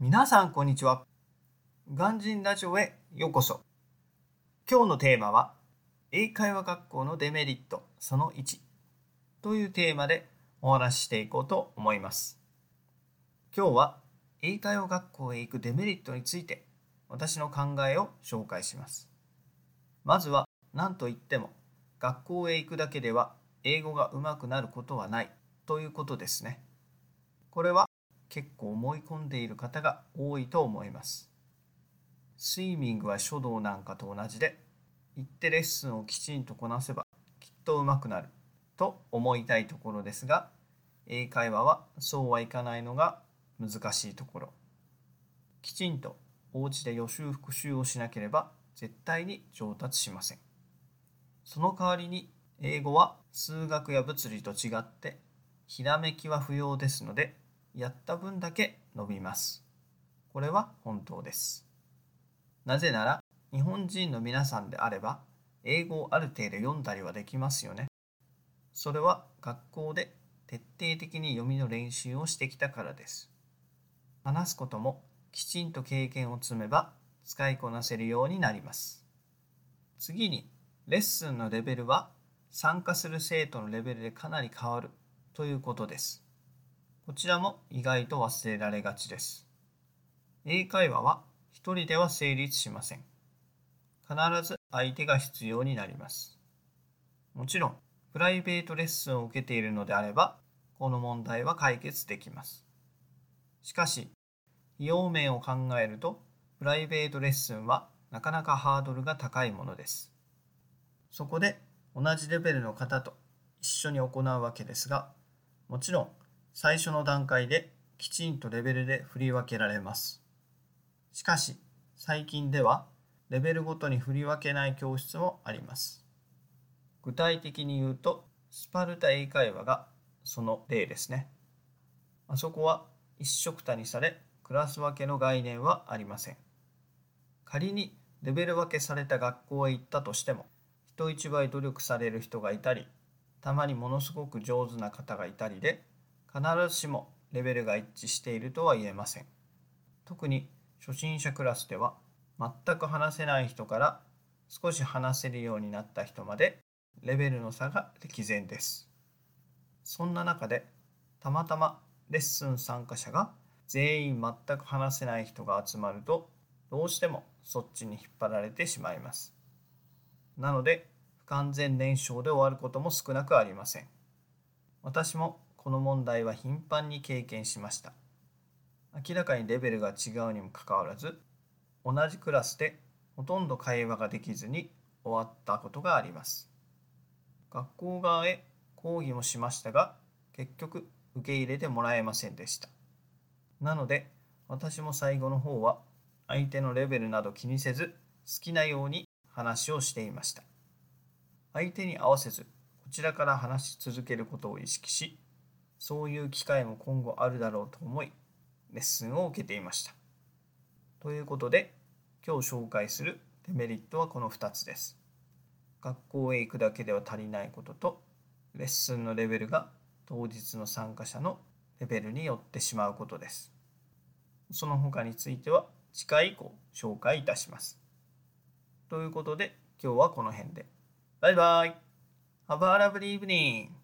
皆さんこんにちは。ガンジンラジオへようこそ。今日のテーマは英会話学校のデメリットその1というテーマでお話ししていこうと思います。今日は英会話学校へ行くデメリットについて私の考えを紹介します。まずは何と言っても学校へ行くだけでは英語が上手くなることはないということですね。これは結構思い込んでいる方が多いと思います。スイミングは書道なんかと同じで、行ってレッスンをきちんとこなせばきっと上手くなると思いたいところですが、英会話はそうはいかないのが難しいところ。きちんとお家で予習復習をしなければ絶対に上達しません。その代わりに英語は数学や物理と違ってひらめきは不要ですのでやった分だけ伸びます。これは本当です。なぜなら日本人の皆さんであれば英語をある程度読んだりはできますよね。それは学校で徹底的に読みの練習をしてきたからです。話すこともきちんと経験を積めば使いこなせるようになります。次にレッスンのレベルは参加する生徒のレベルでかなり変わるということです。こちらも意外と忘れられがちです。英会話は一人では成立しません。必ず相手が必要になります。もちろん、プライベートレッスンを受けているのであれば、この問題は解決できます。しかし、費用面を考えると、プライベートレッスンはなかなかハードルが高いものです。そこで同じレベルの方と一緒に行うわけですが、もちろん最初の段階できちんとレベルで振り分けられます。しかし最近ではレベルごとに振り分けない教室もあります。具体的に言うとスパルタ英会話がその例ですね。あそこは一色たにされクラス分けの概念はありません。仮にレベル分けされた学校へ行ったとしても人一倍努力される人がいたりたまにものすごく上手な方がいたりで必ずしもレベルが一致しているとは言えません。特に初心者クラスでは全く話せない人から少し話せるようになった人までレベルの差が歴然です。そんな中でたまたまレッスン参加者が全員全く話せない人が集まるとどうしてもそっちに引っ張られてしまいます。なので不完全燃焼で終わることも少なくありません。私もこの問題は頻繁に経験しました。明らかにレベルが違うにもかかわらず同じクラスでほとんど会話ができずに終わったことがあります。学校側へ抗議もしましたが結局受け入れてもらえませんでした。なので私も最後の方は相手のレベルなど気にせず好きなように話をしていました。相手に合わせずこちらから話し続けることを意識しそういう機会も今後あるだろうと思い、レッスンを受けていました。ということで、今日紹介するデメリットはこの2つです。学校へ行くだけでは足りないことと、レッスンのレベルが当日の参加者のレベルによってしまうことです。その他については次回以降紹介いたします。ということで今日はこの辺で。バイバイ !Have a lovely evening!